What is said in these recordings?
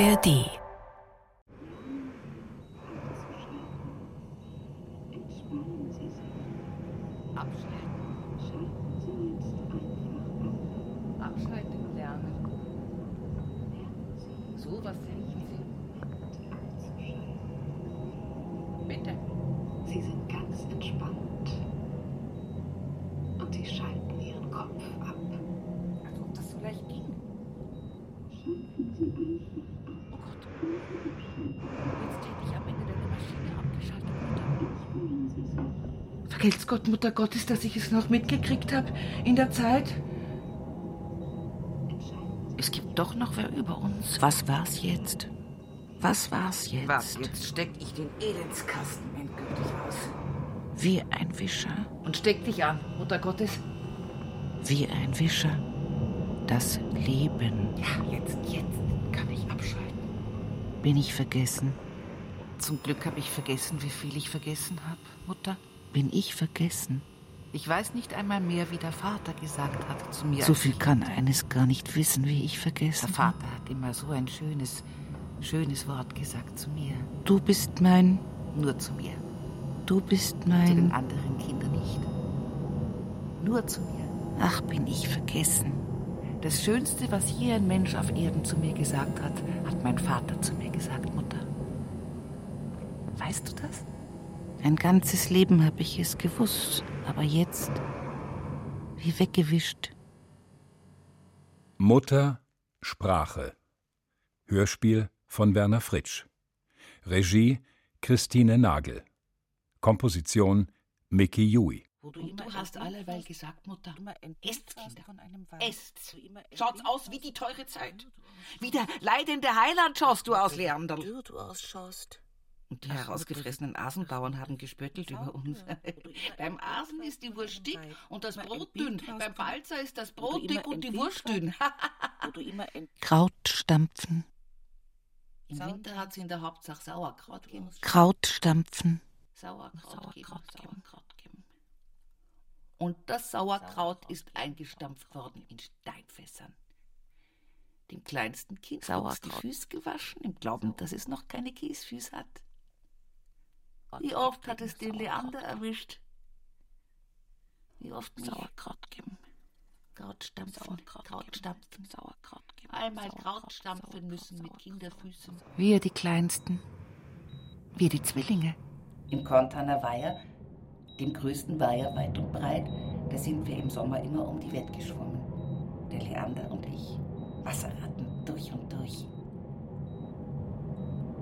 ARD Gott, Mutter Gottes, dass ich es noch mitgekriegt habe in der Zeit. Es gibt doch noch wer über uns. Was war's jetzt? Was war's jetzt? Was? Jetzt steck ich den Elendskasten endgültig aus. Wie ein Wischer. Und steck dich an, Mutter Gottes. Wie ein Wischer. Das Leben. Ja, jetzt, jetzt kann ich abschalten. Bin ich vergessen? Zum Glück habe ich vergessen, wie viel ich vergessen habe, Mutter. Bin ich vergessen? Ich weiß nicht einmal mehr, wie der Vater gesagt hat zu mir. So viel kann eines gar nicht wissen, wie ich vergessen. Der Vater hat immer so ein schönes, schönes Wort gesagt zu mir. Du bist mein. Nur zu mir. Du bist Zu den mein. anderen Kindern nicht. Nur zu mir. Ach, bin ich vergessen. Das Schönste, was je ein Mensch auf Erden zu mir gesagt hat, hat mein Vater zu mir gesagt, Mutter. Weißt du das? Ein ganzes Leben habe ich es gewusst, aber jetzt wie weggewischt. Mutter Sprache. Hörspiel von Werner Fritsch. Regie Christine Nagel. Komposition Mickey Jui. Und du hast alleweil gesagt, Mutter, esst, Kinder, esst. Schaut's aus wie die teure Zeit. Wie der leidende Heiland schaust du aus, Leander. Du, du ausschaust. Und die herausgefressenen Asenbauern haben gespöttelt über uns. Beim Asen ist die Wurst dick und das Brot dünn. Beim Balzer ist das Brot dick und die Wurst dünn. Kraut stampfen. Im Winter hat sie in der Hauptsache Sauerkraut gegeben. Kraut stampfen. Sauerkraut, geben, Sauerkraut geben. Und das Sauerkraut ist eingestampft worden in Steinfässern. Dem kleinsten Kind Sauerkraut die Füße gewaschen, im Glauben, dass es noch keine Kiesfüße hat. Wie oft hat es den Leander erwischt? Wie oft mich? Sauerkraut geben. Kraut stampfen, Kraut stampfen, Sauerkraut geben. Einmal Kraut stampfen müssen mit Kinderfüßen. Wir die Kleinsten. Wir die Zwillinge. Im Kontaner Weiher, dem größten Weiher weit und breit, da sind wir im Sommer immer um die Welt geschwommen. Der Leander und ich. Wasserratten durch und durch.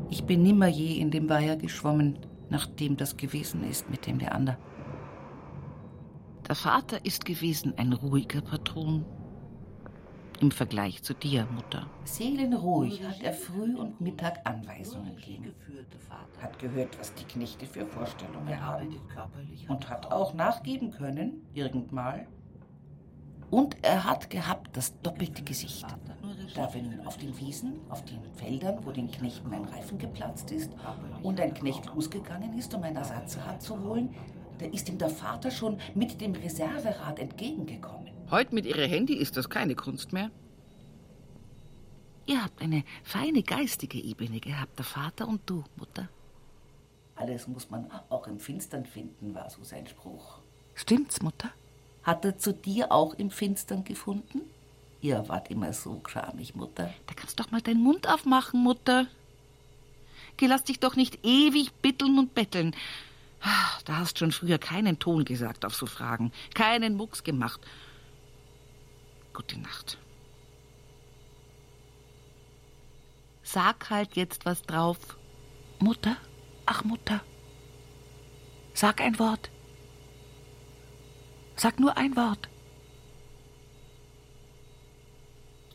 Ich bin nimmer je in dem Weiher geschwommen, nachdem das gewesen ist mit dem Leander. Der Vater ist gewesen ein ruhiger Patron. Im Vergleich zu dir, Mutter. Seelenruhig hat er früh und Mittag Anweisungen gegeben. Hat gehört, was die Knechte für Vorstellungen haben. Und hat auch nachgeben können, irgendmal. Und er hat gehabt das doppelte Gesicht. Da wenn auf den Wiesen, auf den Feldern, wo den Knechten ein Reifen geplatzt ist und ein Knecht losgegangen ist, um ein Ersatzrad zu holen, da ist ihm der Vater schon mit dem Reserverad entgegengekommen. Heute mit Ihrer Handy ist das keine Kunst mehr. Ihr habt eine feine geistige Ebene gehabt, der Vater und du, Mutter. Alles muss man auch im Finstern finden, war so sein Spruch. Stimmt's, Mutter? Hat er zu dir auch im Finstern gefunden? Ihr wart immer so schamig, Mutter. Da kannst doch mal deinen Mund aufmachen, Mutter. Geh, lass dich doch nicht ewig bitteln und betteln. Ah, Da hast schon früher keinen Ton gesagt auf so Fragen, keinen Mucks gemacht. Gute Nacht. Sag halt jetzt was drauf. Mutter? Ach, Mutter. Sag ein Wort. Sag nur ein Wort.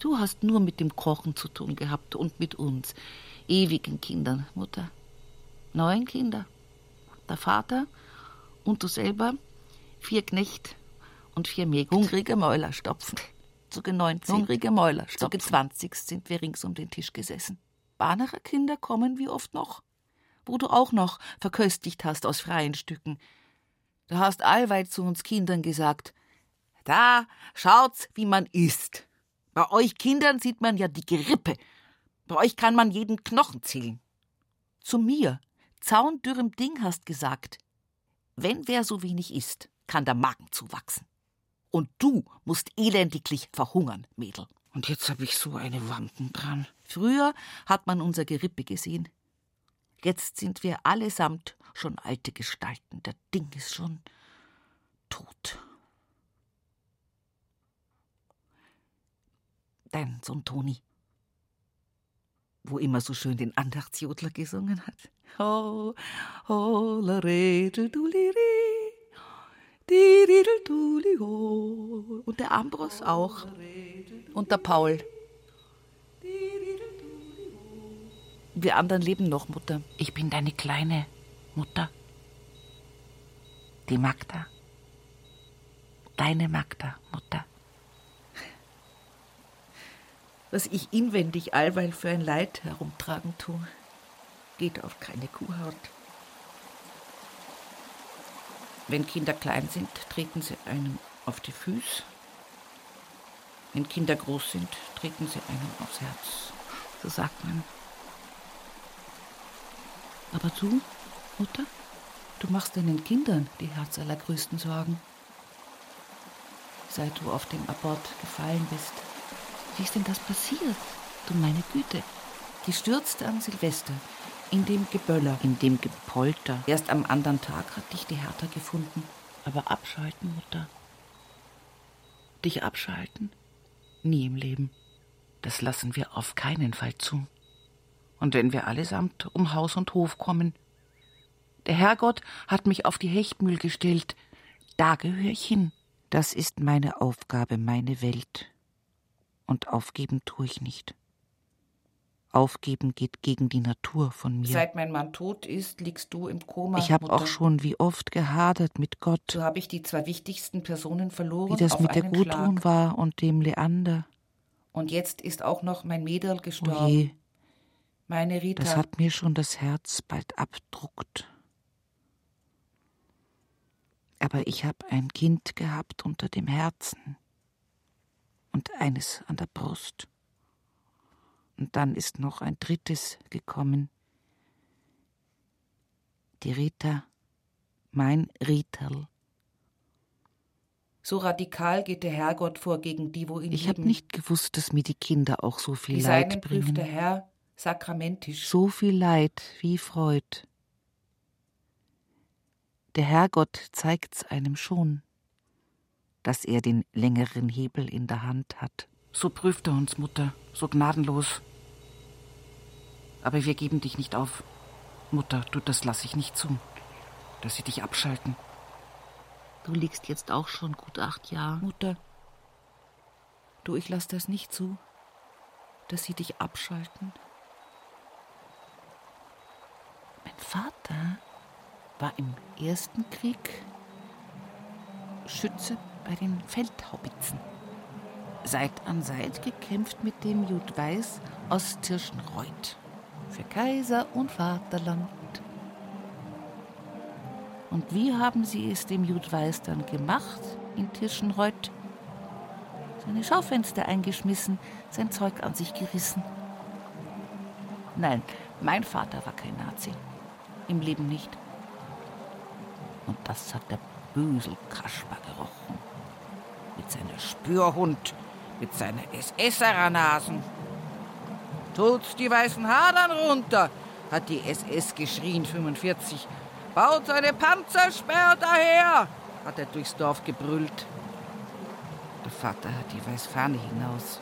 Du hast nur mit dem Kochen zu tun gehabt und mit uns, ewigen Kindern, Mutter. Neun Kinder. Der Vater und du selber, vier Knecht und vier Mägde. Hungrige Mäuler stopfen. Zuge 19. Hungrige Mäuler Zuge stopfen. 20 sind wir rings um den Tisch gesessen. Bahnerer Kinder kommen wie oft noch, wo du auch noch verköstigt hast aus freien Stücken. Du hast allweit zu uns Kindern gesagt, da schaut's, wie man isst. Bei euch Kindern sieht man ja die Gerippe. Bei euch kann man jeden Knochen zählen. Zu mir, zaundürrem Ding, hast gesagt, wenn wer so wenig isst, kann der Magen zuwachsen. Und du musst elendiglich verhungern, Mädel. Und jetzt habe ich so eine Wanken dran. Früher hat man unser Gerippe gesehen. Jetzt sind wir allesamt schon alte Gestalten. Der Ding ist schon tot. Dein Sohn Toni, wo immer so schön den Andachtsjodler gesungen hat. Ho, ho, la und der Ambros auch. Und der Paul. Wir anderen leben noch, Mutter. Ich bin deine kleine Mutter. Die Magda. Deine Magda, Mutter. Was ich inwendig allweil für ein Leid herumtragen tue, geht auf keine Kuhhaut. Wenn Kinder klein sind, treten sie einem auf die Füße. Wenn Kinder groß sind, treten sie einem aufs Herz. So sagt man. Aber du, Mutter, du machst deinen Kindern die Herz allergrößten Sorgen. Seit du auf dem Abort gefallen bist. Wie ist denn das passiert? Du meine Güte. Gestürzt an Silvester, in dem Geböller, in dem Gepolter. Erst am anderen Tag hat dich die Hertha gefunden. Aber abschalten, Mutter. Dich abschalten? Nie im Leben. Das lassen wir auf keinen Fall zu. Und wenn wir allesamt um Haus und Hof kommen, der Herrgott hat mich auf die Hechtmühl gestellt, da gehöre ich hin. Das ist meine Aufgabe, meine Welt. Und aufgeben tue ich nicht. Aufgeben geht gegen die Natur von mir. Seit mein Mann tot ist, liegst du im Koma. Ich habe auch schon wie oft gehadert mit Gott. So habe ich die zwei wichtigsten Personen verloren. Wie das mit der Gudrun war und dem Leander. Und jetzt ist auch noch mein Mädel gestorben. Oje. Meine Rita. Das hat mir schon das Herz bald abdruckt. Aber ich habe ein Kind gehabt unter dem Herzen und eines an der Brust. Und dann ist noch ein drittes gekommen. Die Rita, mein Rital. So radikal geht der Herrgott vor gegen die, wo ihn Ich habe nicht gewusst, dass mir die Kinder auch so viel die Leid bringen. prüft der Herr sakramentisch. So viel Leid wie Freud. Der Herrgott zeigt's einem schon, dass er den längeren Hebel in der Hand hat. So prüft er uns, Mutter, so gnadenlos. Aber wir geben dich nicht auf. Mutter, du, das lass ich nicht zu, dass sie dich abschalten. Du liegst jetzt auch schon gut acht Jahre. Mutter, du, ich lass das nicht zu, dass sie dich abschalten. Mein Vater war im Ersten Krieg Schütze bei den Feldhaubitzen. Seit an Seit gekämpft mit dem Jud Weiß aus Tirschenreuth für Kaiser und Vaterland. Und wie haben sie es dem Jud Weiß dann gemacht in Tirschenreuth? Seine Schaufenster eingeschmissen, sein Zeug an sich gerissen. Nein, mein Vater war kein Nazi. Im Leben nicht. Und das hat der Böselkasper gerochen. Mit seiner Spürhund, mit seiner SSerer-Nasen. Tut's die weißen Hadern runter, hat die SS geschrien, 45. Baut seine Panzersperr daher, hat er durchs Dorf gebrüllt. Der Vater hat die Weißfahne hinaus.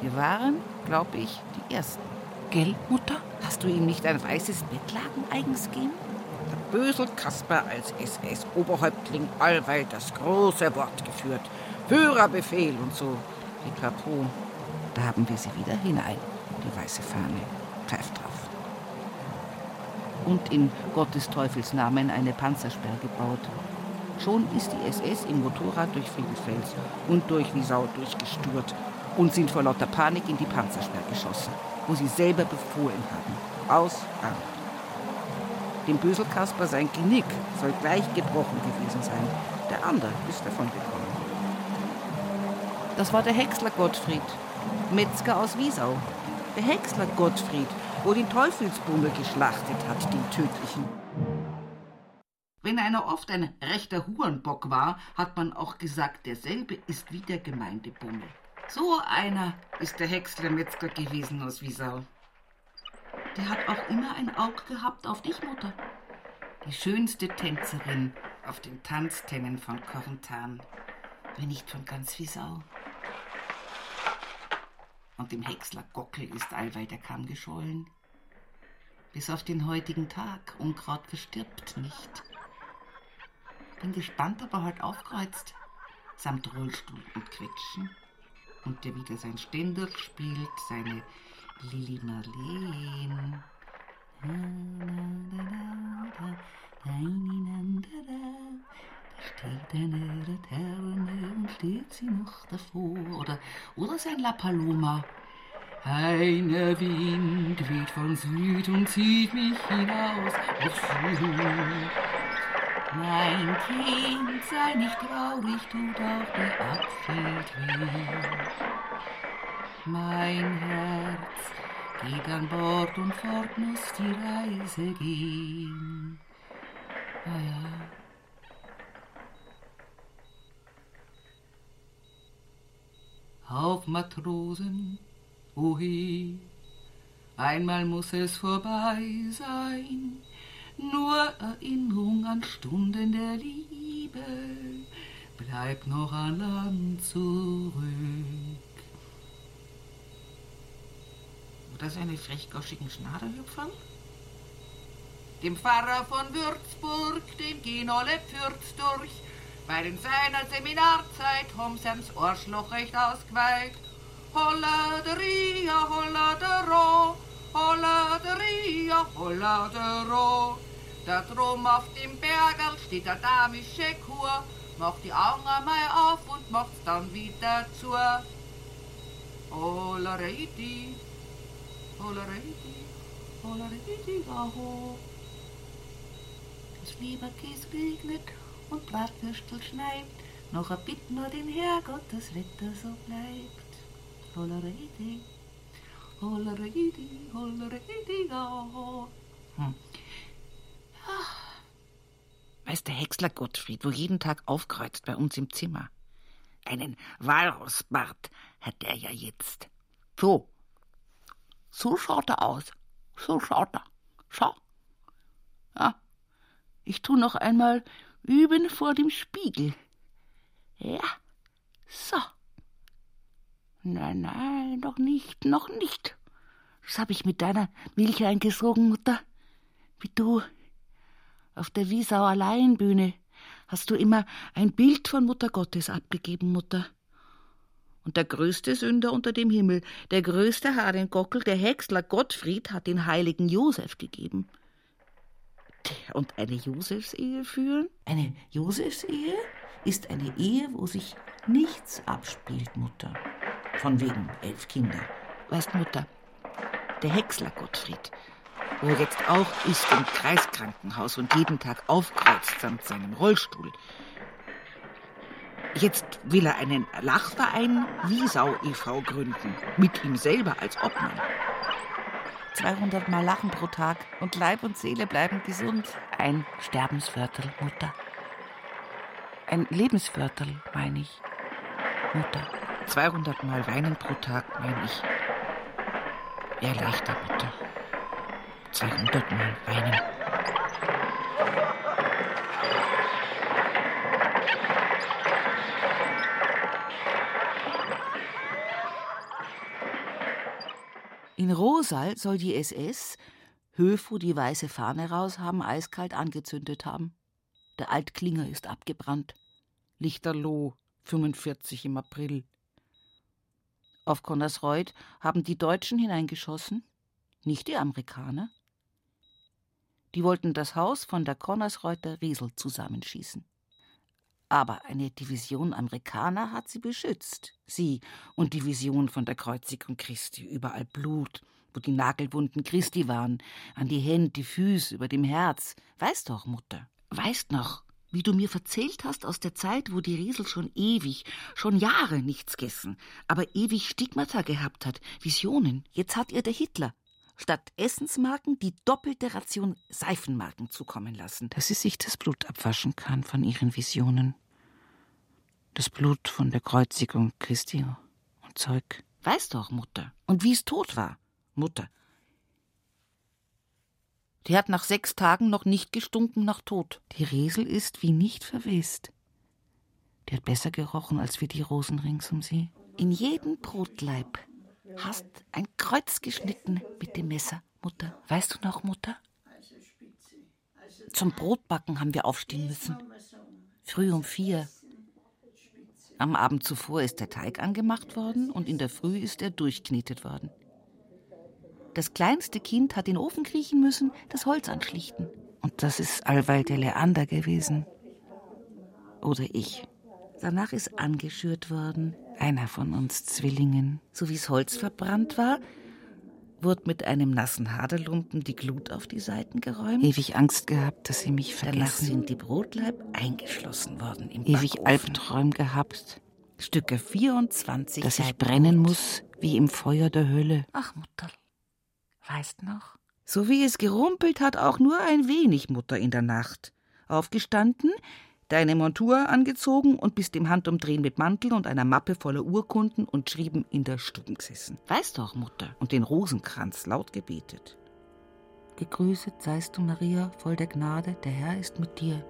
Wir waren, glaube ich, die Ersten. Gell, Mutter? Hast du ihm nicht ein weißes Bettlaken eigens gegeben? Bösel Kasper als SS-Oberhäuptling allweil das große Wort geführt. Führerbefehl und so. Pipapo. Da haben wir sie wieder hinein, die weiße Fahne. Pfeift drauf. Und in Gottes Teufels Namen eine Panzersperr gebaut. Schon ist die SS im Motorrad durch Friedenfels und durch Wiesau durchgesturt und sind vor lauter Panik in die Panzersperr geschossen, wo sie selber befohlen haben. Aus, an. Dem Böselkasper sein Genick soll gleich gebrochen gewesen sein. Der andere ist davon gekommen. Das war der Häcksler Gottfried, Metzger aus Wiesau. Der Häcksler Gottfried, wo den Teufelsbummel geschlachtet hat, den tödlichen. Wenn einer oft ein rechter Hurenbock war, hat man auch gesagt, derselbe ist wie der Gemeindebummel. So einer ist der Häcksler Metzger gewesen aus Wiesau. Der hat auch immer ein Auge gehabt auf dich, Mutter. Die schönste Tänzerin auf den Tanztennen von Korntan, wenn nicht von ganz Wiesau. Und dem Häcksler Gockel ist allweil der Kamm geschollen. Bis auf den heutigen Tag, Unkraut verstirbt nicht. Bin gespannt, ob er halt aufkreuzt, samt Rollstuhl und Quetschen. Und der wieder sein Ständer spielt, seine Lili Marleen. Da steht eine Laterne und steht sie noch davor. Oder, oder sein La Paloma. Eine Wind weht von Süd und zieht mich hinaus auf Süd. Mein Kind, sei nicht traurig, tut auch der Abschied weh. Mein Herz geht an Bord und fort muss die Reise gehen. Ah ja. Auf Matrosen, ohe, einmal muss es vorbei sein nur Erinnerung an Stunden der Liebe bleibt noch an Land zurück. Oder seine frechgoschigen Schnaderhüpfern? Dem Pfarrer von Würzburg, dem gehen alle Pfürz durch, weil in seiner Seminarzeit Homsens Arschloch recht ausgeweiht. Holla der Ria, holla der Ro, holla der Ria, holla der Ro. Da drum auf dem Bergerl steht der damische Kur, macht die Augen einmal auf und macht's dann wieder zu. Hollareidi, Das Leberkäse regnet und Bratwürstel schneit, noch ein Bitt nur den Herrgott, das Wetter so bleibt. Hollareidi, hollareidi, hollareidi, aho. Hm. Weiß der Häcksler Gottfried, wo jeden Tag aufkreuzt bei uns im Zimmer. Einen Walrossbart hat er ja jetzt. So. So schaut er aus. So schaut er. Schau. Ja. Ich tu noch einmal üben vor dem Spiegel. Ja. So. Nein, nein, noch nicht, noch nicht. Das hab ich mit deiner Milch eingesogen, Mutter. Wie du auf der Wiesauer Laienbühne hast du immer ein Bild von Mutter Gottes abgegeben, Mutter. Und der größte Sünder unter dem Himmel, der größte Haarengockel, der Häcksler Gottfried, hat den heiligen Josef gegeben. Und eine Josefsehe führen? Eine Josefsehe ist eine Ehe, wo sich nichts abspielt, Mutter. Von wegen elf Kinder. Weißt, Mutter, der Häcksler Gottfried wo er jetzt auch ist im Kreiskrankenhaus und jeden Tag aufkreuzt samt seinem Rollstuhl. Jetzt will er einen Lachverein Wiesau e.V. gründen, mit ihm selber als Obmann. 200 Mal Lachen pro Tag und Leib und Seele bleiben gesund. Ein Sterbensviertel, Mutter. Ein Lebensviertel, meine ich. Mutter. 200 Mal weinen pro Tag, meine ich. Wäre leichter, Mutter. 200 Mal weinen. In Rosal soll die SS Höfu die weiße Fahne raus haben, eiskalt angezündet haben. Der Altklinger ist abgebrannt. Lichterloh, 45 im April. Auf Connersreuth haben die Deutschen hineingeschossen, nicht die Amerikaner. Die wollten das Haus von der Konnersreuter Riesel zusammenschießen. Aber eine Division Amerikaner hat sie beschützt. Sie und Division von der Kreuzigung Christi. Überall Blut, wo die Nagelwunden Christi waren. An die Hände, die Füße, über dem Herz. Weißt doch, Mutter. Weißt noch, wie du mir verzählt hast aus der Zeit, wo die Riesel schon ewig, schon Jahre nichts gegessen, aber ewig Stigmata gehabt hat, Visionen. Jetzt hat ihr der Hitler statt Essensmarken die doppelte Ration Seifenmarken zukommen lassen. Dass sie sich das Blut abwaschen kann von ihren Visionen. Das Blut von der Kreuzigung Christi und Zeug. Weiß doch, Mutter. Und wie es tot war, Mutter. Die hat nach sechs Tagen noch nicht gestunken nach Tod. Die Riesel ist wie nicht verwest. Die hat besser gerochen als wir die Rosen rings um sie. In jedem Brotleib hast ein Kreuz geschnitten mit dem Messer, Mutter. Weißt du noch, Mutter? Zum Brotbacken haben wir aufstehen müssen. Früh um vier. Am Abend zuvor ist der Teig angemacht worden und in der Früh ist er durchknetet worden. Das kleinste Kind hat in den Ofen kriechen müssen, das Holz anschlichten. Und das ist allweil der Leander gewesen. Oder ich. Danach ist angeschürt worden. Einer von uns Zwillingen. So wie das Holz verbrannt war, wurde mit einem nassen Haderlumpen die Glut auf die Seiten geräumt. Ewig Angst gehabt, dass sie mich vergessen. Danach sind die Brotleib eingeschlossen worden im Ewig Backofen. Albträume gehabt. Stücke 24. Dass ich brennen muss, wie im Feuer der Hölle. Ach, Mutter, weißt noch? So wie es gerumpelt hat, auch nur ein wenig, Mutter, in der Nacht. Aufgestanden, deine Montur angezogen und bist im Handumdrehen mit Mantel und einer Mappe voller Urkunden und Schrieben in der Stube gesessen. Weißt doch, Mutter. Und den Rosenkranz laut gebetet. Gegrüßet seist du, Maria, voll der Gnade, der Herr ist mit dir.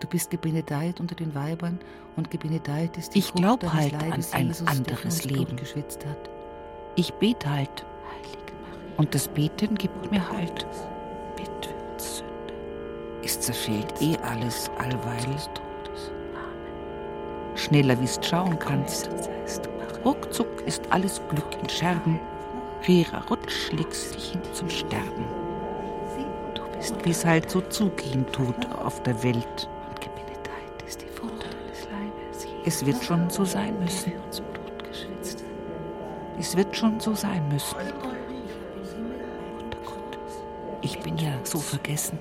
Du bist gebenedeit unter den Weibern und gebenedeit ist die Ich Frucht glaub deines halt an Leibes, ein Jesus, anderes Leben. geschwitzt hat. Ich bete halt. Heilige Maria, Und das Beten gibt mir Halt. bitte. Es zerfällt eh alles allweil. Schneller wie's schauen kannst. Ruckzuck ist alles Glück in Scherben. Rera Rutsch legst dich hin zum Sterben. Du bist Wie's halt so zugehen tut auf der Welt. Es wird schon so sein müssen. Es wird schon so sein müssen. Ich bin ja so vergessen.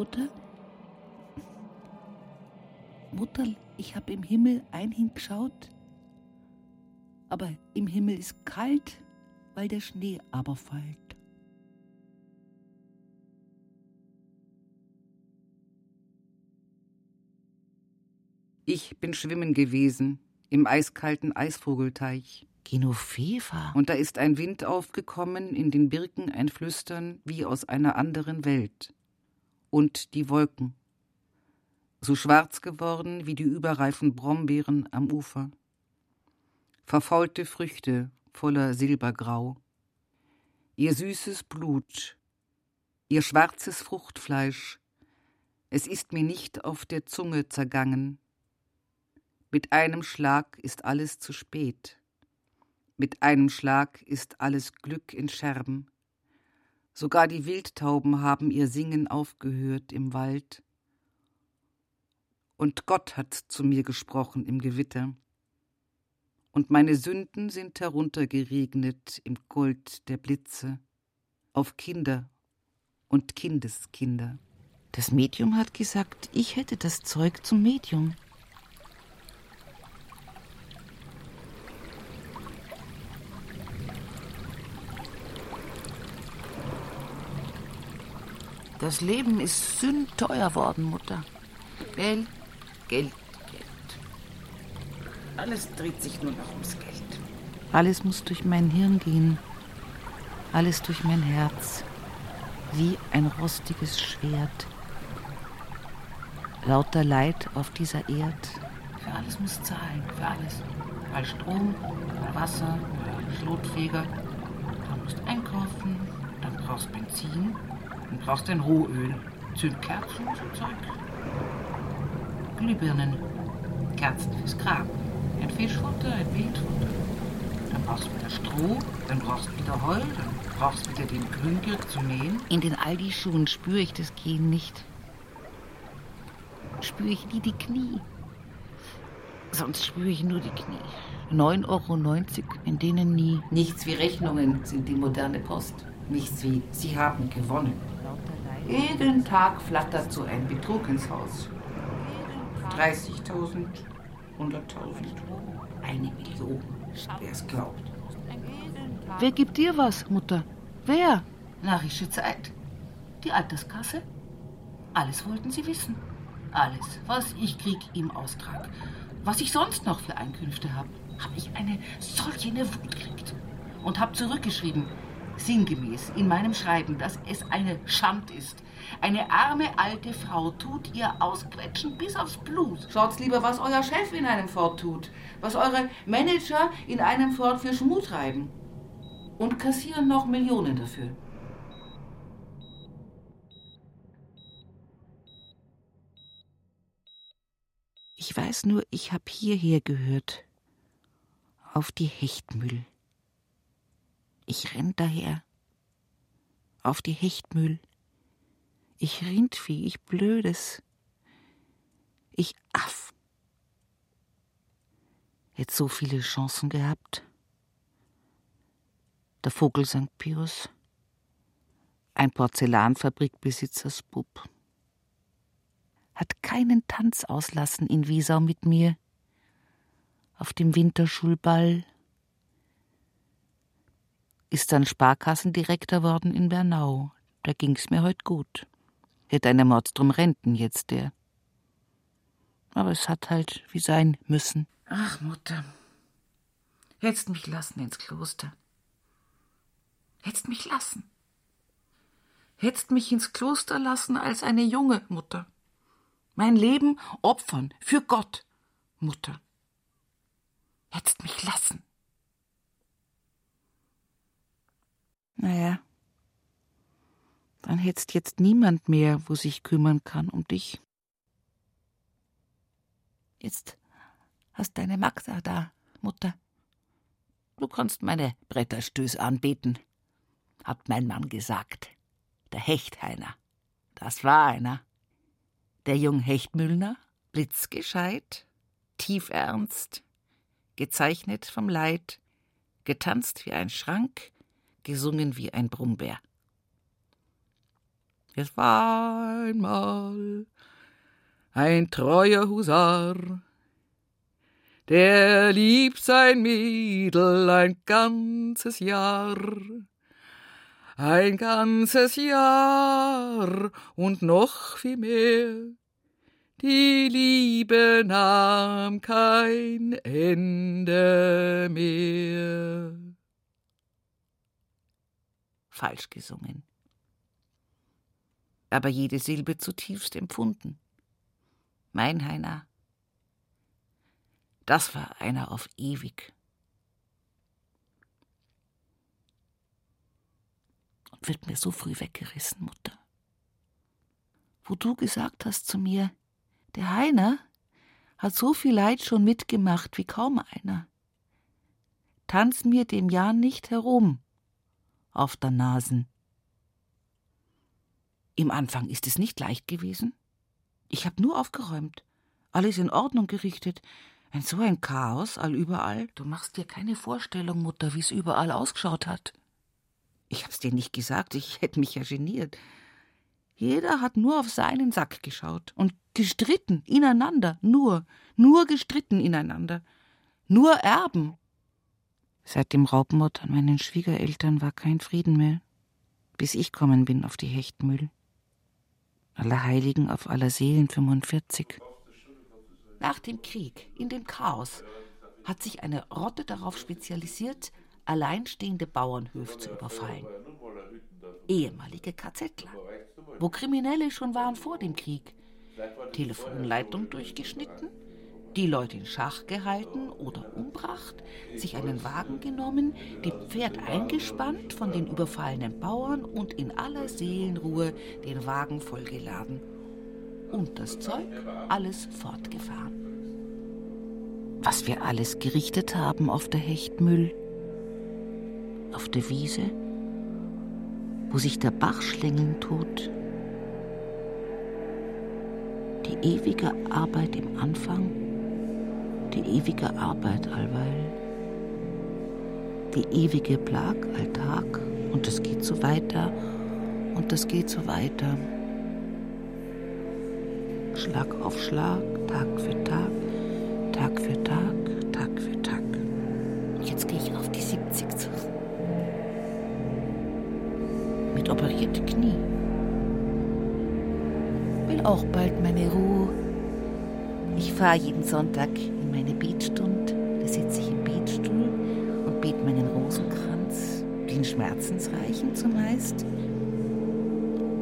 Mutter? Mutter, ich hab im Himmel ein hingeschaut, aber im Himmel ist kalt, weil der Schnee aber fällt. Ich bin schwimmen gewesen im eiskalten Eisvogelteich. Genoveva? Und da ist ein Wind aufgekommen, in den Birken ein Flüstern wie aus einer anderen Welt. Und die Wolken. So schwarz geworden wie die überreifen Brombeeren am Ufer. Verfaulte Früchte voller Silbergrau. Ihr süßes Blut, ihr schwarzes Fruchtfleisch, es ist mir nicht auf der Zunge zergangen. Mit einem Schlag ist alles zu spät. Mit einem Schlag ist alles Glück in Scherben. Sogar die Wildtauben haben ihr Singen aufgehört im Wald. Und Gott hat zu mir gesprochen im Gewitter. Und meine Sünden sind heruntergeregnet im Gold der Blitze auf Kinder und Kindeskinder. Das Medium hat gesagt, ich hätte das Zeug zum Medium. Das Leben ist sündteuer worden, Mutter. Geld, Geld, Geld. Alles dreht sich nur noch ums Geld. Alles muss durch mein Hirn gehen. Alles durch mein Herz. Wie ein rostiges Schwert. Lauter Leid auf dieser Erd. Für alles muss zahlen, für alles. Bei Strom, bei Wasser, bei Schlotfeger. Du musst einkaufen, dann brauchst Benzin, dann brauchst ein Rohöl, Zündkerzen und so Zeug. Glühbirnen, Kerzen fürs Grab, ein Fischfutter, ein Wildfutter. Dann brauchst du wieder Stroh, dann brauchst du wieder Heu, dann brauchst du wieder den Grüngürk zum Mähen. In den Aldi-Schuhen spüre ich das Gehen nicht. Spüre ich nie die Knie. Sonst spüre ich nur die Knie. 9,90 Euro, in denen nie. Nichts wie Rechnungen sind die moderne Post. Nichts wie Sie haben gewonnen. Jeden Tag flattert so ein Betrug ins Haus. 30.000, 100.000, eine Million. Wer es glaubt. Wer gibt dir was, Mutter? Wer? Narische Zeit. Die Alterskasse. Alles wollten sie wissen. Alles, was ich krieg im Austrag. Was ich sonst noch für Einkünfte habe. Habe ich eine solche Wut gekriegt. Und habe zurückgeschrieben, sinngemäß in meinem Schreiben, dass es eine Schand ist. Eine arme alte Frau tut ihr ausquetschen bis aufs Blut. Schaut's lieber, was euer Chef in einem Fort tut, was eure Manager in einem Fort für Schmut treiben. Und kassieren noch Millionen dafür. Ich weiß nur, ich hab hierher gehört. Auf die Hechtmühl. Ich renn daher. Auf die Hechtmühl. Ich Rindvieh, ich Blödes. Ich Aff. Jetzt so viele Chancen gehabt. Der Vogel St. Pius. Ein Porzellanfabrikbesitzers Bub. Hat keinen Tanz auslassen in Wiesau mit mir. Auf dem Winterschulball ist dann Sparkassendirektor worden in Bernau. Da ging's mir heut gut. Hätte eine Mord drum Renten jetzt der. Aber es hat halt wie sein müssen. Ach, Mutter. Hättest mich lassen ins Kloster. Hättest mich lassen. Hättest mich ins Kloster lassen als eine junge Mutter. Mein Leben opfern für Gott, Mutter. Hättest mich lassen. Naja, dann hättest jetzt niemand mehr, wo sich kümmern kann um dich. Jetzt hast deine Magda da, Mutter. Du kannst meine Bretterstöß anbeten, hat mein Mann gesagt. Der Hechtheiner. Das war einer. Der Jung Hechtmüllner, blitzgescheit, tiefernst, gezeichnet vom Leid, getanzt wie ein Schrank, gesungen wie ein Brummbär. Es war einmal ein treuer Husar, der liebt sein Mädel ein ganzes Jahr, ein ganzes Jahr und noch viel mehr. Die Liebe nahm kein Ende mehr falsch gesungen. Aber jede Silbe zutiefst empfunden. Mein Heiner, das war einer auf ewig. Und wird mir so früh weggerissen, Mutter. Wo du gesagt hast zu mir, der Heiner hat so viel Leid schon mitgemacht wie kaum einer. Tanz mir dem Jahr nicht herum, auf der Nasen. Im Anfang ist es nicht leicht gewesen. Ich habe nur aufgeräumt, alles in Ordnung gerichtet. Ein so ein Chaos allüberall. Du machst dir keine Vorstellung, Mutter, wie es überall ausgeschaut hat. Ich hab's dir nicht gesagt, ich hätte mich ja geniert. Jeder hat nur auf seinen Sack geschaut und gestritten ineinander, nur, nur gestritten ineinander. Nur Erben. Seit dem Raubmord an meinen Schwiegereltern war kein Frieden mehr, bis ich kommen bin auf die Hechtmühl. Allerheiligen auf Allerseelen 45. Nach dem Krieg, in dem Chaos, hat sich eine Rotte darauf spezialisiert, alleinstehende Bauernhöfe zu überfallen. Ehemalige KZler, wo Kriminelle schon waren vor dem Krieg. Telefonleitung durchgeschnitten, die Leute in Schach gehalten oder umbracht, sich einen Wagen genommen, die Pferd eingespannt von den überfallenen Bauern und in aller Seelenruhe den Wagen vollgeladen. Und das Zeug alles fortgefahren. Was wir alles gerichtet haben auf der Hechtmüll, auf der Wiese, wo sich der Bach schlängeln tut. Die ewige Arbeit im Anfang, die ewige Arbeit allweil, die ewige Plag Alltag und es geht so weiter und es geht so weiter. Schlag auf Schlag, Tag für Tag, Tag für Tag, Tag für Tag. Jetzt gehe ich auf die 70 zu. Mit operierten Knie. Will auch bald meine Ruhe. Ich fahre jeden Sonntag in meine Betstunde. Da sitze ich im Betstuhl und bet meinen Rosenkranz, den Schmerzensreichen zumeist.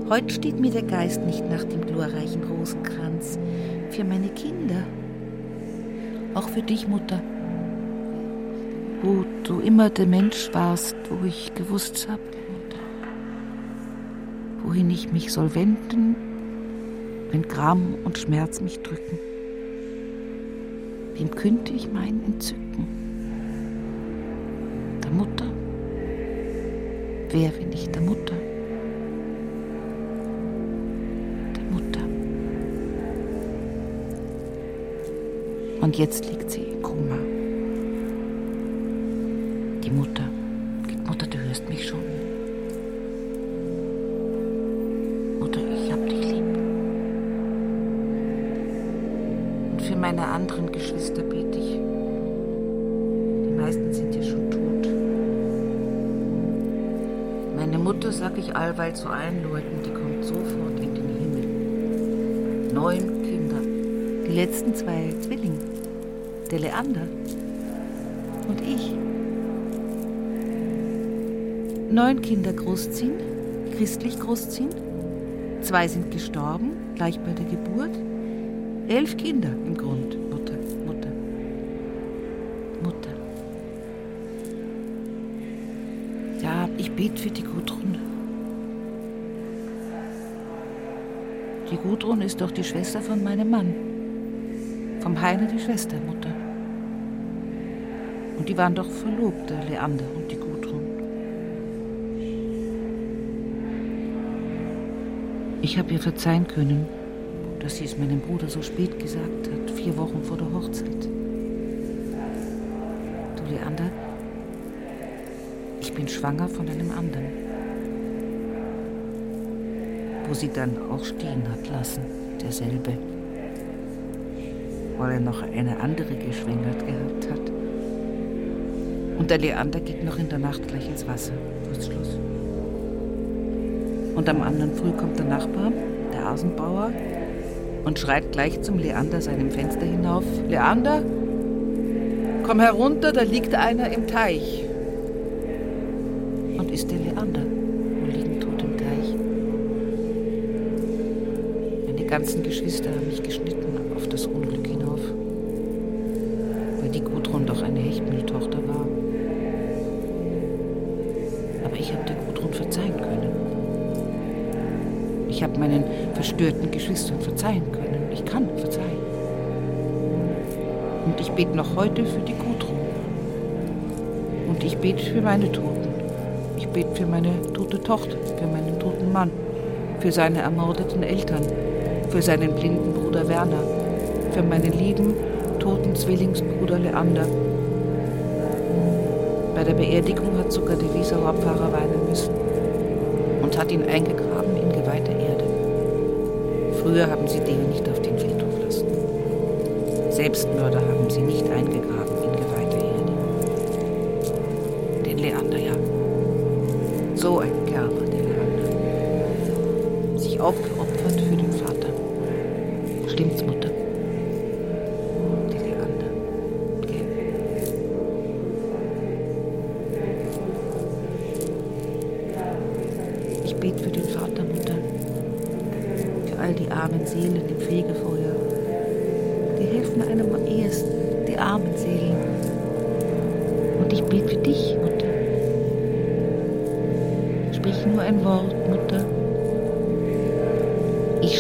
Heute steht mir der Geist nicht nach dem glorreichen Rosenkranz für meine Kinder. Auch für dich, Mutter. Wo du immer der Mensch warst, wo ich gewusst hab, wohin ich mich soll wenden, wenn Gram und Schmerz mich drücken. Wem könnte ich mein Entzücken? Der Mutter? Wer, wenn nicht der Mutter? Und jetzt liegt sie Meine Mutter, sag ich allweil zu allen Leuten, die kommt sofort in den Himmel. Neun Kinder. Die letzten zwei Zwillinge der Leander und ich. Neun Kinder großziehen, christlich großziehen. Zwei sind gestorben, gleich bei der Geburt. Elf Kinder im Grund, Bete für die Gudrun. Die Gudrun ist doch die Schwester von meinem Mann. Vom Heine die Schwester, Mutter. Und die waren doch verlobt, der Leander und die Gudrun. Ich habe ihr verzeihen können, dass sie es meinem Bruder so spät gesagt hat, vier Wochen vor der Hochzeit. Du, Leander, bin schwanger von einem anderen. Wo sie dann auch stehen hat lassen, derselbe. Weil er noch eine andere geschwängert gehabt hat. Und der Leander geht noch in der Nacht gleich ins Wasser. Schluss. Und am anderen Früh kommt der Nachbar, der Asenbauer, und schreit gleich zum Leander seinem Fenster hinauf: Leander, komm herunter, da liegt einer im Teich. Und ist der Leander und liegen tot im Teich. Meine ganzen Geschwister haben mich geschnitten auf das Unglück hinauf, weil die Gudrun doch eine Hechtmühltochter war. ich habe der Gudrun verzeihen können. Ich habe meinen verstörten Geschwistern verzeihen können. Ich kann verzeihen. Und ich bete noch heute für die Gudrun. Und ich bete für meine Toten. Ich bete für meine tote Tochter, für meinen toten Mann, für seine ermordeten Eltern, für seinen blinden Bruder Werner, für meinen lieben, toten Zwillingsbruder Leander bei der Beerdigung hat sogar der Wiesauer Pfarrer weinen müssen und hat ihn eingegraben in geweihter Erde. Früher haben sie den nicht auf den Friedhof lassen. Selbstmörder haben sie nicht eingegraben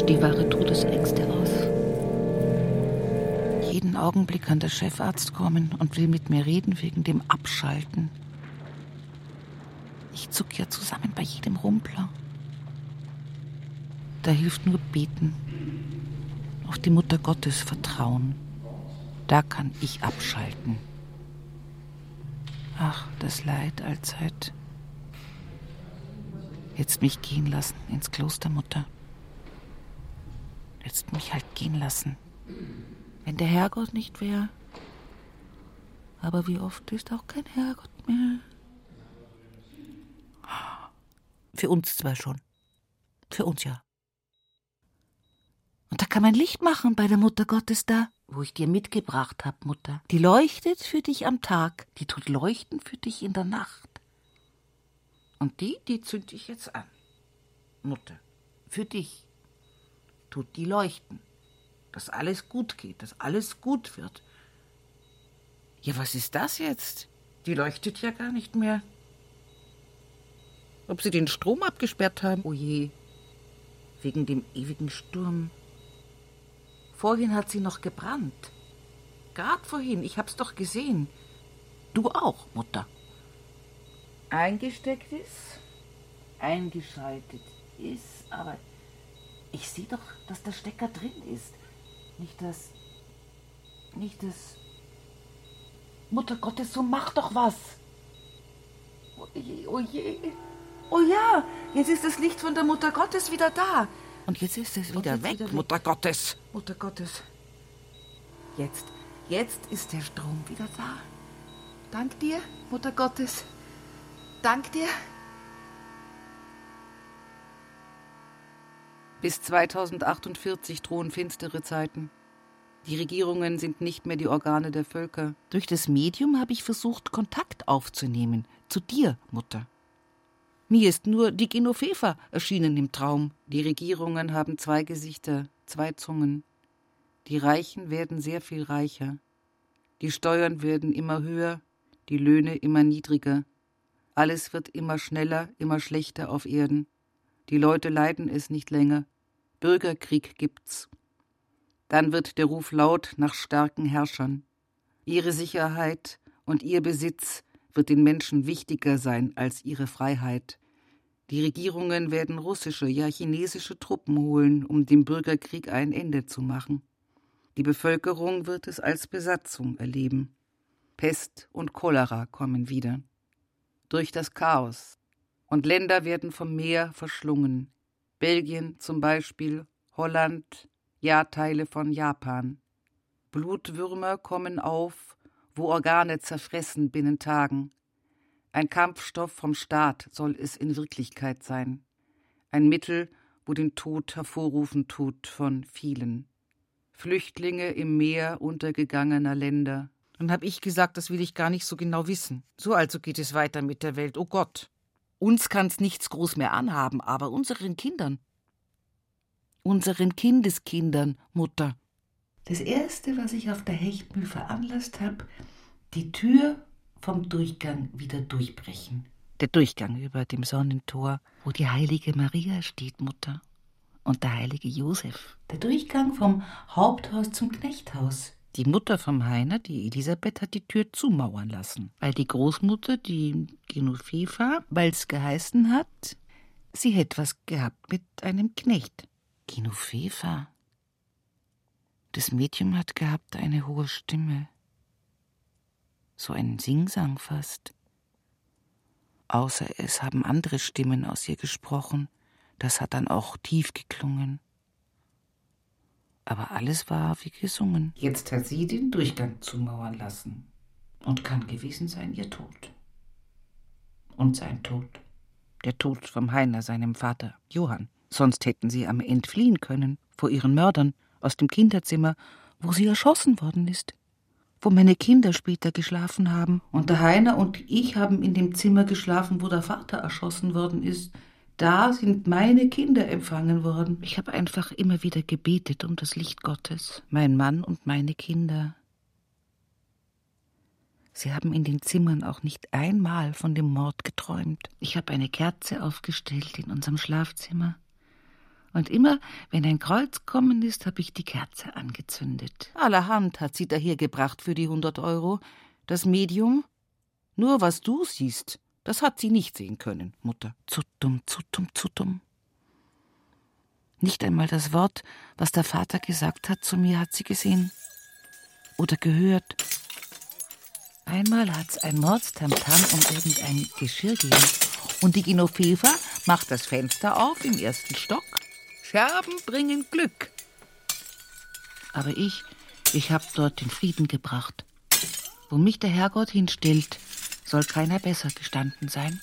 Stehe wahre Todesängste aus. Jeden Augenblick kann der Chefarzt kommen und will mit mir reden wegen dem Abschalten. Ich zuck ja zusammen bei jedem Rumpler. Da hilft nur beten. Auf die Mutter Gottes vertrauen. Da kann ich abschalten. Ach, das Leid allzeit. Jetzt mich gehen lassen ins Kloster, Mutter. Jetzt mich halt gehen lassen. Wenn der Herrgott nicht wäre. Aber wie oft ist auch kein Herrgott mehr? Für uns zwar schon. Für uns ja. Und da kann man Licht machen bei der Mutter Gottes da, wo ich dir mitgebracht hab, Mutter. Die leuchtet für dich am Tag, die tut leuchten für dich in der Nacht. Und die, die zünd ich jetzt an. Mutter, für dich. Tut die leuchten. Dass alles gut geht, dass alles gut wird. Ja, was ist das jetzt? Die leuchtet ja gar nicht mehr. Ob sie den Strom abgesperrt haben? Oh je. Wegen dem ewigen Sturm. Vorhin hat sie noch gebrannt. Grad vorhin, ich hab's doch gesehen. Du auch, Mutter. Eingesteckt ist, eingeschaltet ist, aber ich sehe doch, dass der Stecker drin ist. Nicht das. Nicht das. Mutter Gottes, so mach doch was. Oh je, oh je. Oh ja, jetzt ist das Licht von der Mutter Gottes wieder da. Und jetzt ist es wieder, weg, wieder Mutter Gottes. Mutter Gottes. Jetzt, jetzt ist der Strom wieder da. Dank dir, Mutter Gottes. Dank dir. Bis 2048 drohen finstere Zeiten. Die Regierungen sind nicht mehr die Organe der Völker. Durch das Medium habe ich versucht, Kontakt aufzunehmen. Zu dir, Mutter. Mir ist nur die Genoveva erschienen im Traum. Die Regierungen haben zwei Gesichter, zwei Zungen. Die Reichen werden sehr viel reicher. Die Steuern werden immer höher, die Löhne immer niedriger. Alles wird immer schneller, immer schlechter auf Erden. Die Leute leiden es nicht länger. Bürgerkrieg gibt's. Dann wird der Ruf laut nach starken Herrschern. Ihre Sicherheit und ihr Besitz wird den Menschen wichtiger sein als ihre Freiheit. Die Regierungen werden russische, ja chinesische Truppen holen, um dem Bürgerkrieg ein Ende zu machen. Die Bevölkerung wird es als Besatzung erleben. Pest und Cholera kommen wieder. Durch das Chaos. Und Länder werden vom Meer verschlungen. Belgien zum Beispiel, Holland, ja Teile von Japan. Blutwürmer kommen auf, wo Organe zerfressen binnen Tagen. Ein Kampfstoff vom Staat soll es in Wirklichkeit sein. Ein Mittel, wo den Tod hervorrufen tut von vielen. Flüchtlinge im Meer untergegangener Länder. Dann hab ich gesagt, das will ich gar nicht so genau wissen. So also geht es weiter mit der Welt. Oh Gott. Uns kann's nichts groß mehr anhaben, aber unseren Kindern. Unseren Kindeskindern, Mutter. Das Erste, was ich auf der Hechtmühl veranlasst habe, die Tür vom Durchgang wieder durchbrechen. Der Durchgang über dem Sonnentor, wo die heilige Maria steht, Mutter. Und der heilige Josef. Der Durchgang vom Haupthaus zum Knechthaus. Die Mutter vom Heiner, die Elisabeth, hat die Tür zumauern lassen, weil die Großmutter, die Genoveva, weil's geheißen hat, sie hätte was gehabt mit einem Knecht. Genoveva. Das Mädchen hat gehabt eine hohe Stimme. So ein Singsang fast. Außer es haben andere Stimmen aus ihr gesprochen, das hat dann auch tief geklungen. Aber alles war wie gesungen. Jetzt hat sie den Durchgang zumauern lassen und kann gewesen sein ihr Tod. Und sein Tod. Der Tod vom Heiner, seinem Vater, Johann. Sonst hätten sie am entfliehen können vor ihren Mördern aus dem Kinderzimmer, wo sie erschossen worden ist, wo meine Kinder später geschlafen haben. Und der Heiner und ich haben in dem Zimmer geschlafen, wo der Vater erschossen worden ist. Da sind meine Kinder empfangen worden. Ich habe einfach immer wieder gebetet um das Licht Gottes, mein Mann und meine Kinder. Sie haben in den Zimmern auch nicht einmal von dem Mord geträumt. Ich habe eine Kerze aufgestellt in unserem Schlafzimmer und immer, wenn ein Kreuz kommen ist, habe ich die Kerze angezündet. Allerhand hat sie dahergebracht für die hundert Euro. Das Medium? Nur was du siehst, Das hat sie nicht sehen können, Mutter. Zu dumm, zu dumm. Nicht einmal das Wort, was der Vater gesagt hat zu mir, hat sie gesehen oder gehört. Einmal hat's ein Mordstamtam um irgendein Geschirr gehen und die Genoveva macht das Fenster auf im ersten Stock. Scherben bringen Glück. Aber ich, ich hab dort den Frieden gebracht. Wo mich der Herrgott hinstellt, soll keiner besser gestanden sein.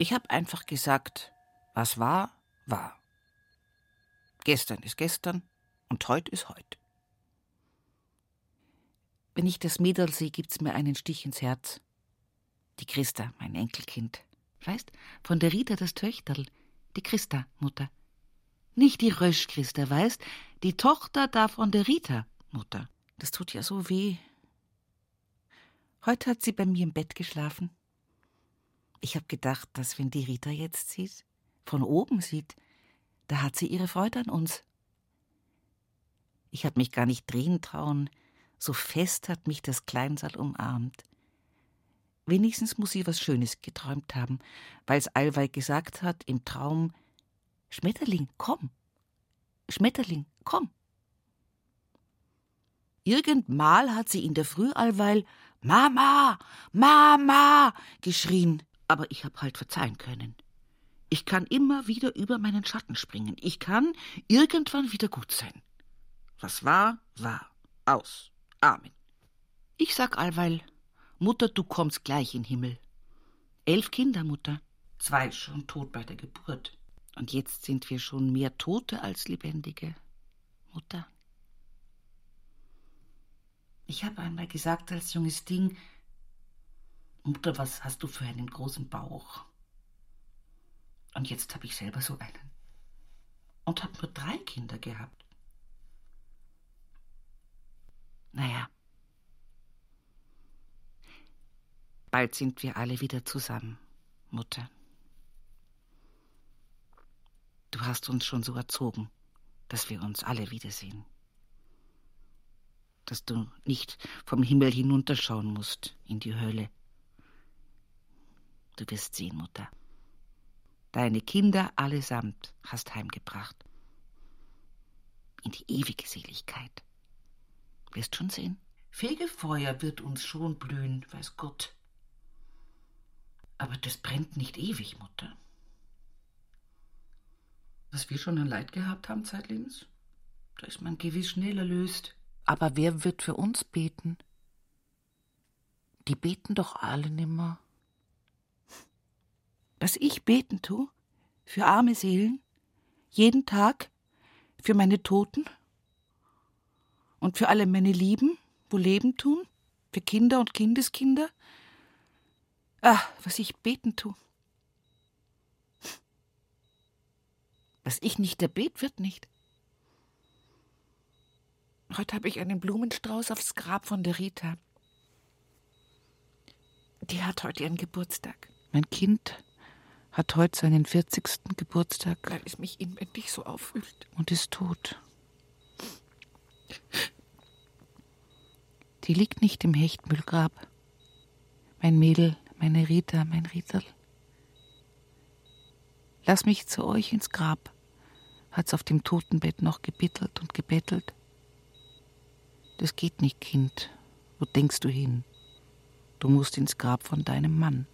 Ich hab einfach gesagt, was war, war. Gestern ist gestern und heute ist heute. Wenn ich das Mädel sehe, gibt's mir einen Stich ins Herz. Die Christa, mein Enkelkind. Weißt, von der Rita das Töchterl. Die Christa, Mutter. Nicht die Rösch Christa, weißt, die Tochter da von der Rita, Mutter. Das tut ja so weh. Heute hat sie bei mir im Bett geschlafen. Ich hab gedacht, dass wenn die Rita jetzt sieht, von oben sieht, da hat sie ihre Freude an uns. Ich hab mich gar nicht drehen trauen, so fest hat mich das Kleinsal umarmt. Wenigstens muss sie was Schönes geträumt haben, weil's allweil gesagt hat im Traum: Schmetterling, komm! Schmetterling, komm! Irgendmal hat sie in der Früh allweil Mama, Mama geschrien, aber ich hab halt verzeihen können. Ich kann immer wieder über meinen Schatten springen. Ich kann irgendwann wieder gut sein. Was war, war. Aus. Amen. Ich sag allweil, Mutter, du kommst gleich in Himmel. Elf Kinder, Mutter. Zwei schon tot bei der Geburt. Und jetzt sind wir schon mehr Tote als Lebendige. Mutter. Ich habe einmal gesagt als junges Ding, Mutter, was hast du für einen großen Bauch? Und jetzt habe ich selber so einen. Und habe nur drei Kinder gehabt. Naja. Bald sind wir alle wieder zusammen, Mutter. Du hast uns schon so erzogen, dass wir uns alle wiedersehen. Dass du nicht vom Himmel hinunterschauen musst in die Hölle. Du wirst sehen, Mutter. Deine Kinder allesamt hast heimgebracht. In die ewige Seligkeit. Wirst schon sehen. Fegefeuer wird uns schon blühen, weiß Gott. Aber das brennt nicht ewig, Mutter. Was wir schon an Leid gehabt haben zeitlebens, da ist man gewiss schnell erlöst. Aber wer wird für uns beten? Die beten doch alle nimmer. Dass ich beten tu? Für arme Seelen? Jeden Tag? Für meine Toten? Und für alle meine Lieben, wo Leben tun? Für Kinder und Kindeskinder? Ah, was ich beten tu. Was ich nicht erbet, wird nicht. Heute habe ich einen Blumenstrauß aufs Grab von der Rita. Die hat heute ihren Geburtstag. Mein Kind hat heute seinen 40. Geburtstag. Weil es mich inwendig so aufwühlt. Und ist tot. Die liegt nicht im Hechtmühlgrab. Mein Mädel, meine Rita, mein Rieterl. Lass mich zu euch ins Grab, hat's auf dem Totenbett noch gebittelt und gebettelt. Das geht nicht, Kind. Wo denkst du hin? Du musst ins Grab von deinem Mann.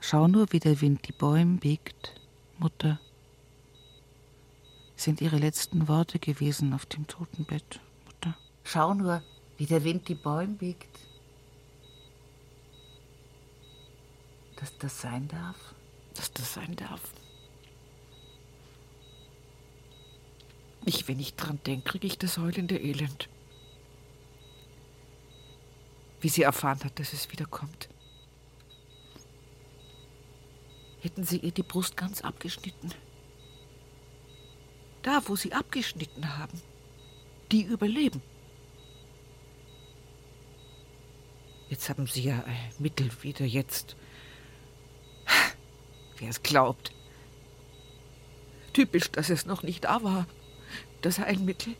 Schau nur, wie der Wind die Bäume biegt, Mutter. Sind ihre letzten Worte gewesen auf dem Totenbett, Mutter. Schau nur, wie der Wind die Bäume biegt. Dass das sein darf? Dass das sein darf. Ich, wenn ich dran denke, kriege ich das heulende Elend. Wie sie erfahren hat, dass es wiederkommt. hätten sie ihr die Brust ganz abgeschnitten. Da, wo sie abgeschnitten haben, die überleben. Jetzt haben sie ja ein Mittel wieder jetzt. Wer es glaubt. Typisch, dass es noch nicht da war. Das Heilmittel.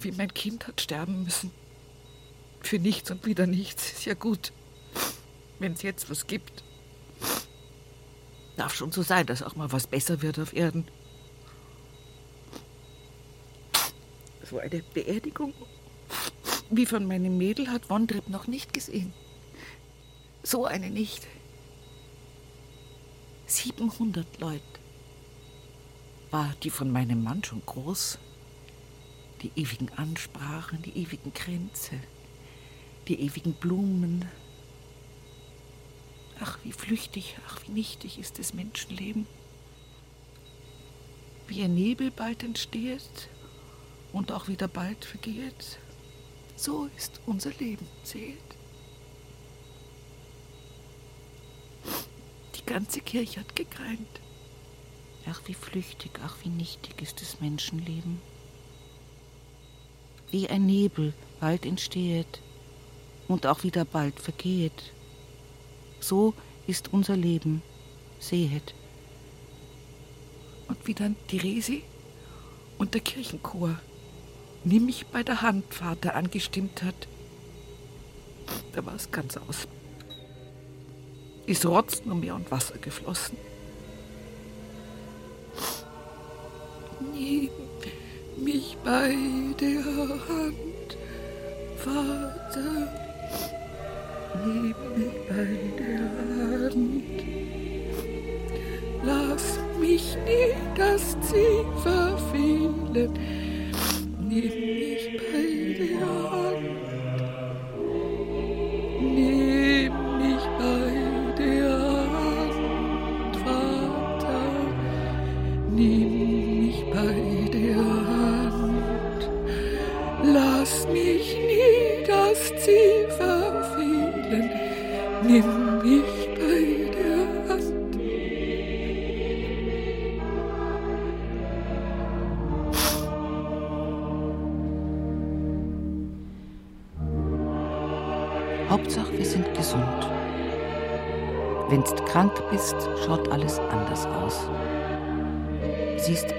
Wie mein Kind hat sterben müssen. Für nichts und wieder nichts. Ist ja gut. Wenn es jetzt was gibt. Darf schon so sein, dass auch mal was besser wird auf Erden. So eine Beerdigung wie von meinem Mädel hat Wondrip noch nicht gesehen. So eine nicht. 700 Leute. War die von meinem Mann schon groß? Die ewigen Ansprachen, die ewigen Kränze, die ewigen Blumen. Ach, wie flüchtig, ach, wie nichtig ist das Menschenleben. Wie ein Nebel bald entsteht und auch wieder bald vergeht. So ist unser Leben, seht. Die ganze Kirche hat gegreint. Ach, wie flüchtig, ach, wie nichtig ist das Menschenleben. Wie ein Nebel bald entstehet und auch wieder bald vergeht. So ist unser Leben, sehet. Und wie dann die Resi und der Kirchenchor Nimm mich bei der Hand, Vater, angestimmt hat. Da war es ganz aus. Ist Rotz nur Meer und Wasser geflossen. Nimm mich bei der Hand, Vater. Nimm mich bei der Hand. Lass mich nie das Ziel verfehlen nimm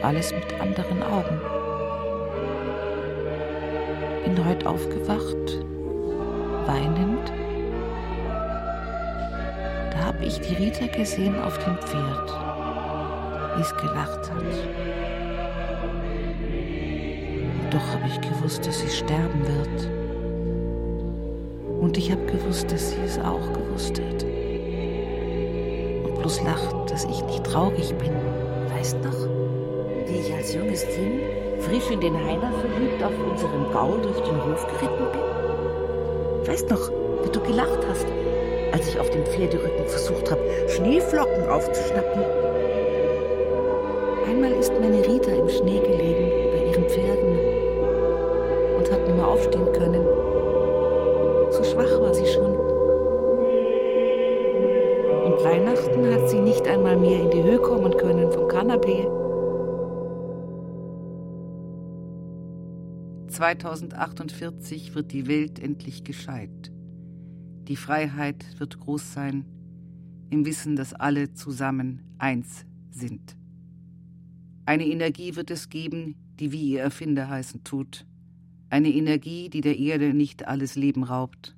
alles mit anderen Augen. Bin heute aufgewacht, weinend. Da habe ich die Rita gesehen auf dem Pferd, wie es gelacht hat. Doch habe ich gewusst, dass sie sterben wird. Und ich habe gewusst, dass sie es auch gewusst hat. Und bloß lacht, dass ich nicht traurig bin. Weißt noch, ich als junges Kind frisch in den Heiner verliebt auf unserem Gaul durch den Hof geritten bin? Weißt noch, wie du gelacht hast, als ich auf dem Pferderücken versucht habe, Schneeflocken aufzuschnappen? Einmal ist meine Rita im Schnee gelegen bei ihren Pferden und hat nicht mehr aufstehen können so schwach war sie schon. Und Weihnachten hat sie nicht einmal mehr in die Höhe kommen können vom Kanapee. 2048 wird die Welt endlich gescheit. Die Freiheit wird groß sein, im Wissen, dass alle zusammen eins sind. Eine Energie wird es geben, die wie ihr Erfinder heißen tut, eine Energie, die der Erde nicht alles Leben raubt.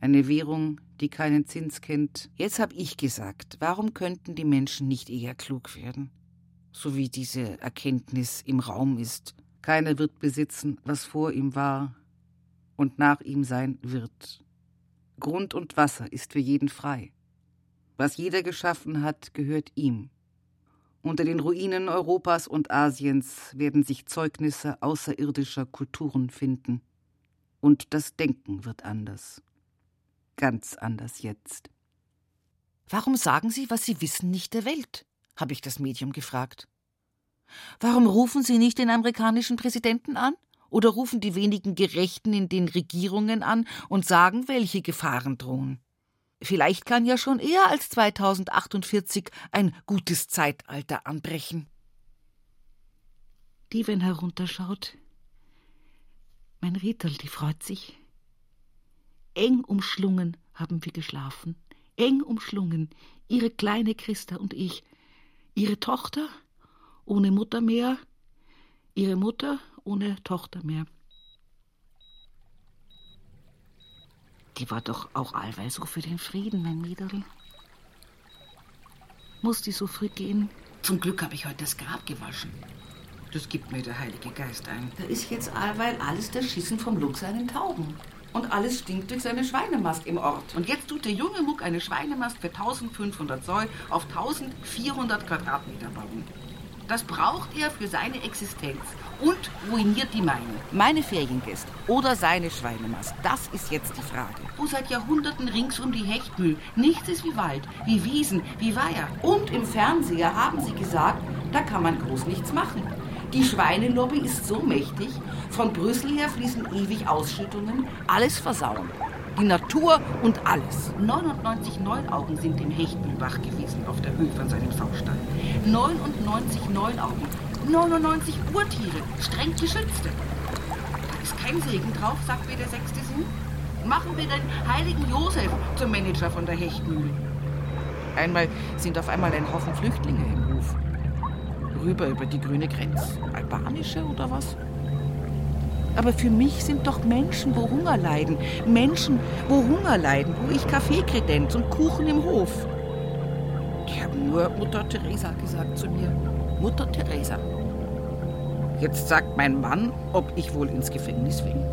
Eine Währung, die keinen Zins kennt. Jetzt hab ich gesagt, warum könnten die Menschen nicht eher klug werden? So wie diese Erkenntnis im Raum ist. Keiner wird besitzen, was vor ihm war und nach ihm sein wird. Grund und Wasser ist für jeden frei. Was jeder geschaffen hat, gehört ihm. Unter den Ruinen Europas und Asiens werden sich Zeugnisse außerirdischer Kulturen finden. Und das Denken wird anders. Ganz anders jetzt. Warum sagen Sie, was Sie wissen, nicht der Welt? habe ich das Medium gefragt. Warum rufen Sie nicht den amerikanischen Präsidenten an? Oder rufen die wenigen Gerechten in den Regierungen an und sagen, welche Gefahren drohen? Vielleicht kann ja schon eher als 2048 ein gutes Zeitalter anbrechen. Die, wenn herunterschaut. Mein Rital, die freut sich. Eng umschlungen haben wir geschlafen. Eng umschlungen. Ihre kleine Christa und ich. Ihre Tochter, ohne Mutter mehr, Ihre Mutter ohne Tochter mehr. Die war doch auch allweil so für den Frieden, mein Mäderl. Muss die so früh gehen? Zum Glück habe ich heute das Grab gewaschen. Das gibt mir der Heilige Geist ein. Da ist jetzt allweil alles der Schissen vom Luchs an den Tauben. Und alles stinkt durch seine Schweinemast im Ort. Und jetzt tut der junge Muck eine Schweinemast für 1500 Zoll auf 1400 Quadratmeter bauen. Das braucht er für seine Existenz und ruiniert die meine. Meine Feriengäste oder seine Schweinemast, das ist jetzt die Frage. Wo seit Jahrhunderten rings um die Hechtmühl nichts ist wie Wald, wie Wiesen, wie Weiher. Und im Fernseher haben sie gesagt, da kann man groß nichts machen. Die Schweinelobby ist so mächtig, von Brüssel her fließen ewig Ausschüttungen, alles versauen. Die Natur und alles. 99 Neunaugen sind im Hechtmühlbach gewesen auf der Höhe von seinem Saustall. 99 Neunaugen, 99 Urtiere, streng geschützte. Da ist kein Segen drauf, sagt mir der sechste Sinn. Machen wir den heiligen Josef zum Manager von der Hechtmühle. Einmal sind auf einmal ein Haufen Flüchtlinge im Hof. Rüber über die grüne Grenze. Albanische oder was? Aber für mich sind doch Menschen, wo Hunger leiden. Menschen, wo Hunger leiden, wo ich Kaffeekredenz und Kuchen im Hof. Die haben nur Mutter Teresa gesagt zu mir. Mutter Teresa. Jetzt sagt mein Mann, ob ich wohl ins Gefängnis will.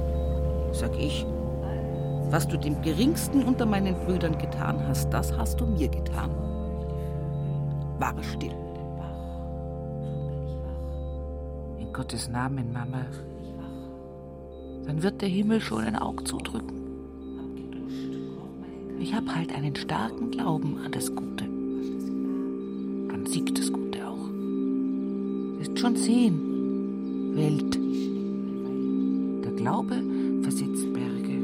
Sag ich, was du dem geringsten unter meinen Brüdern getan hast, das hast du mir getan. War still. In Gottes Namen, Mama. Dann wird der Himmel schon ein Auge zudrücken. Ich habe halt einen starken Glauben an das Gute. Dann siegt das Gute auch. Wirst schon sehen, Welt. Der Glaube versetzt Berge.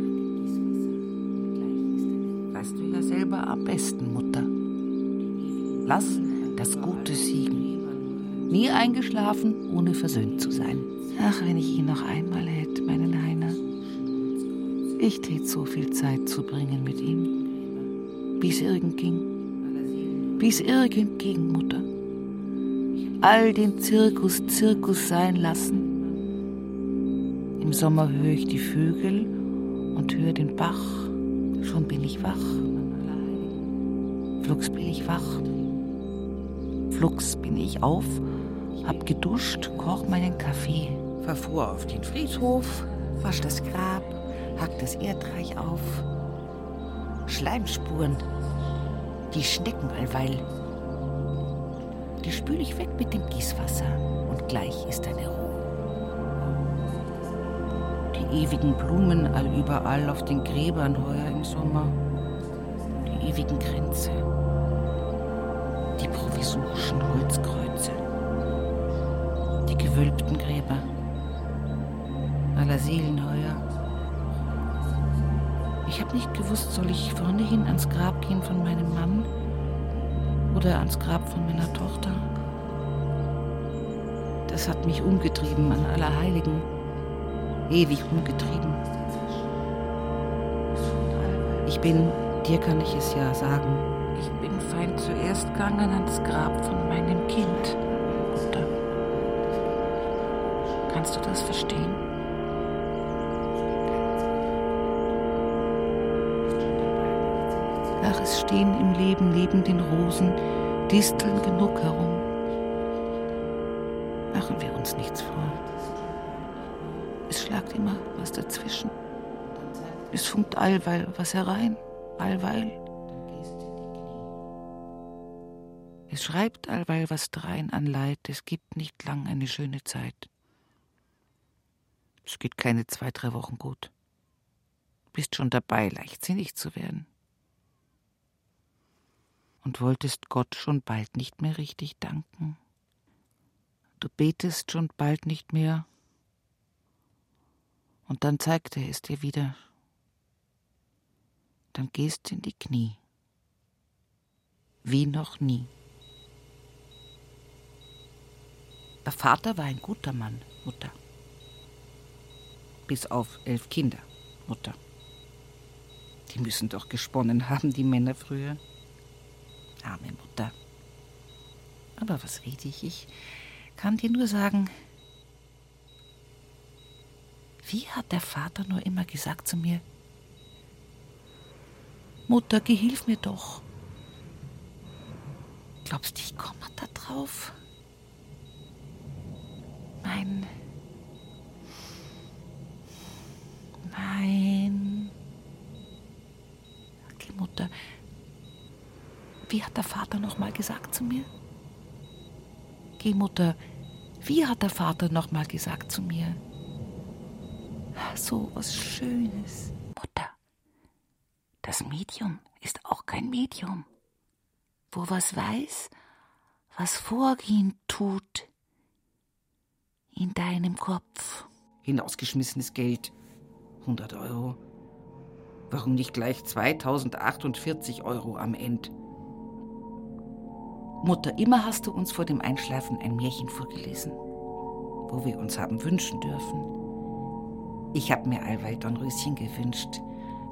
Weißt du ja selber am besten, Mutter. Lass das Gute siegen. Nie eingeschlafen, ohne versöhnt zu sein. Ach, wenn ich ihn noch einmal hätte. Ich tät so viel Zeit zu bringen mit ihm. Wie es irgend ging. Wie es irgend ging, Mutter. All den Zirkus Zirkus sein lassen. Im Sommer höre ich die Vögel und höre den Bach. Schon bin ich wach. Flugs bin ich wach. Flugs bin ich auf, hab geduscht, koch meinen Kaffee. Vor auf den Friedhof, wasch das Grab, hack das Erdreich auf. Schleimspuren, die Schnecken allweil. Die spül ich weg mit dem Gießwasser und gleich ist eine Ruhe. Die ewigen Blumen allüberall auf den Gräbern heuer im Sommer. Die ewigen Kränze. Die provisorischen Holzkreuze. Die gewölbten Gräber aller Seelen heuer. Ich habe nicht gewusst, soll ich vorne hin ans Grab gehen von meinem Mann oder ans Grab von meiner Tochter. Das hat mich umgetrieben an Allerheiligen, ewig umgetrieben. Ich bin, dir kann ich es ja sagen, Ich bin fein zuerst gegangen ans Grab von meinem Kind, Mutter. Kannst du das verstehen? Ach, es stehen im Leben neben den Rosen Disteln genug herum. Machen wir uns nichts vor. Es schlagt immer was dazwischen. Es funkt allweil was herein, allweil. Es schreibt allweil was drein an Leid, es gibt nicht lang eine schöne Zeit. Es geht keine zwei, drei Wochen gut. Bist schon dabei, leichtsinnig zu werden. Und wolltest Gott schon bald nicht mehr richtig danken. Du betest schon bald nicht mehr. Und dann zeigt er es dir wieder. Dann gehst in die Knie. Wie noch nie. Der Vater war ein guter Mann, Mutter. Bis auf elf Kinder, Mutter. Die müssen doch gesponnen haben, die Männer früher. Arme Mutter. Aber was rede ich? Ich kann dir nur sagen, Wie hat der Vater nur immer gesagt zu mir, Mutter, geh, hilf mir doch. Glaubst du, ich komme da drauf? Mein. Mein. Okay, Mutter. Wie hat der Vater noch mal gesagt zu mir? Geh, Mutter. Wie hat der Vater noch mal gesagt zu mir? So was Schönes. Mutter. Das Medium ist auch kein Medium, wo was weiß, was vorgehen tut in deinem Kopf. Hinausgeschmissenes Geld. 100 Euro. Warum nicht gleich 2048 Euro am Ende? Mutter, immer hast du uns vor dem Einschlafen ein Märchen vorgelesen, wo wir uns haben wünschen dürfen. Ich habe mir allweil Dornröschen gewünscht,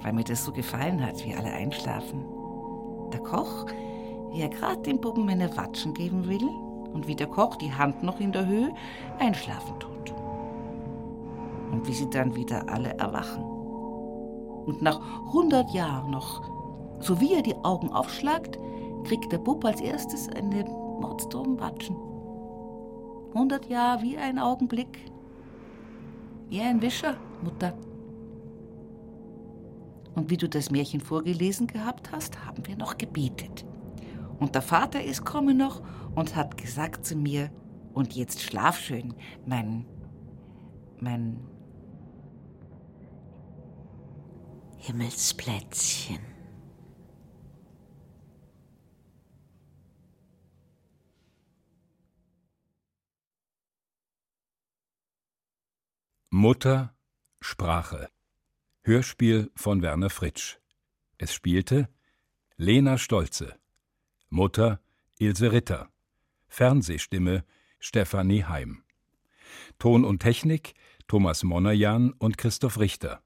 weil mir das so gefallen hat, wie alle einschlafen. Der Koch, wie er gerade dem Buben eine Watschen geben will und wie der Koch die Hand noch in der Höhe einschlafen tut. Und wie sie dann wieder alle erwachen. Und nach 100 Jahren noch, so wie er die Augen aufschlagt, kriegt der Bub als erstes eine Mordsdrum Watschen. 100 Jahre wie ein Augenblick. Wie ein Wischer, Mutter. Und wie du das Märchen vorgelesen gehabt hast, haben wir noch gebetet. Und der Vater ist kommen noch und hat gesagt zu mir, und jetzt schlaf schön, mein, mein Himmelsplätzchen. Mutter Sprache Hörspiel von Werner Fritsch. Es spielte Lena Stolze, Mutter Ilse Ritter, Fernsehstimme Stefanie Heim. Ton und Technik Thomas Monajan und Christoph Richter.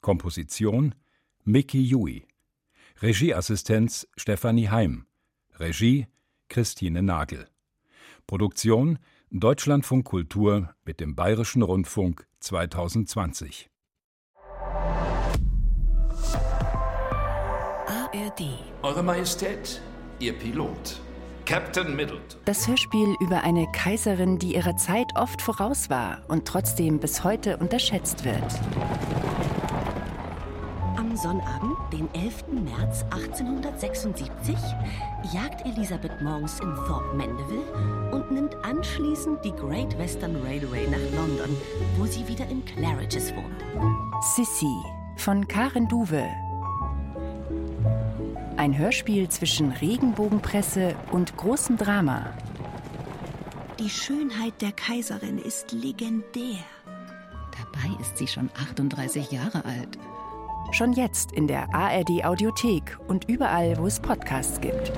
Komposition Mickey Jui. Regieassistenz Stefanie Heim. Regie Christine Nagel. Produktion Deutschlandfunk Kultur mit dem Bayerischen Rundfunk 2020. ARD. Eure Majestät, Ihr Pilot. Captain Middleton. Das Hörspiel über eine Kaiserin, die ihrer Zeit oft voraus war und trotzdem bis heute unterschätzt wird. Am Sonnabend, den 11. März 1876, jagt Elisabeth morgens in Thorpe Mandeville und nimmt anschließend die Great Western Railway nach London, wo sie wieder in Claridge's wohnt. Sissy von Karen Duwe ein Hörspiel zwischen Regenbogenpresse und großem Drama. Die Schönheit der Kaiserin ist legendär. Dabei ist sie schon 38 Jahre alt. Schon jetzt in der ARD Audiothek und überall, wo es Podcasts gibt.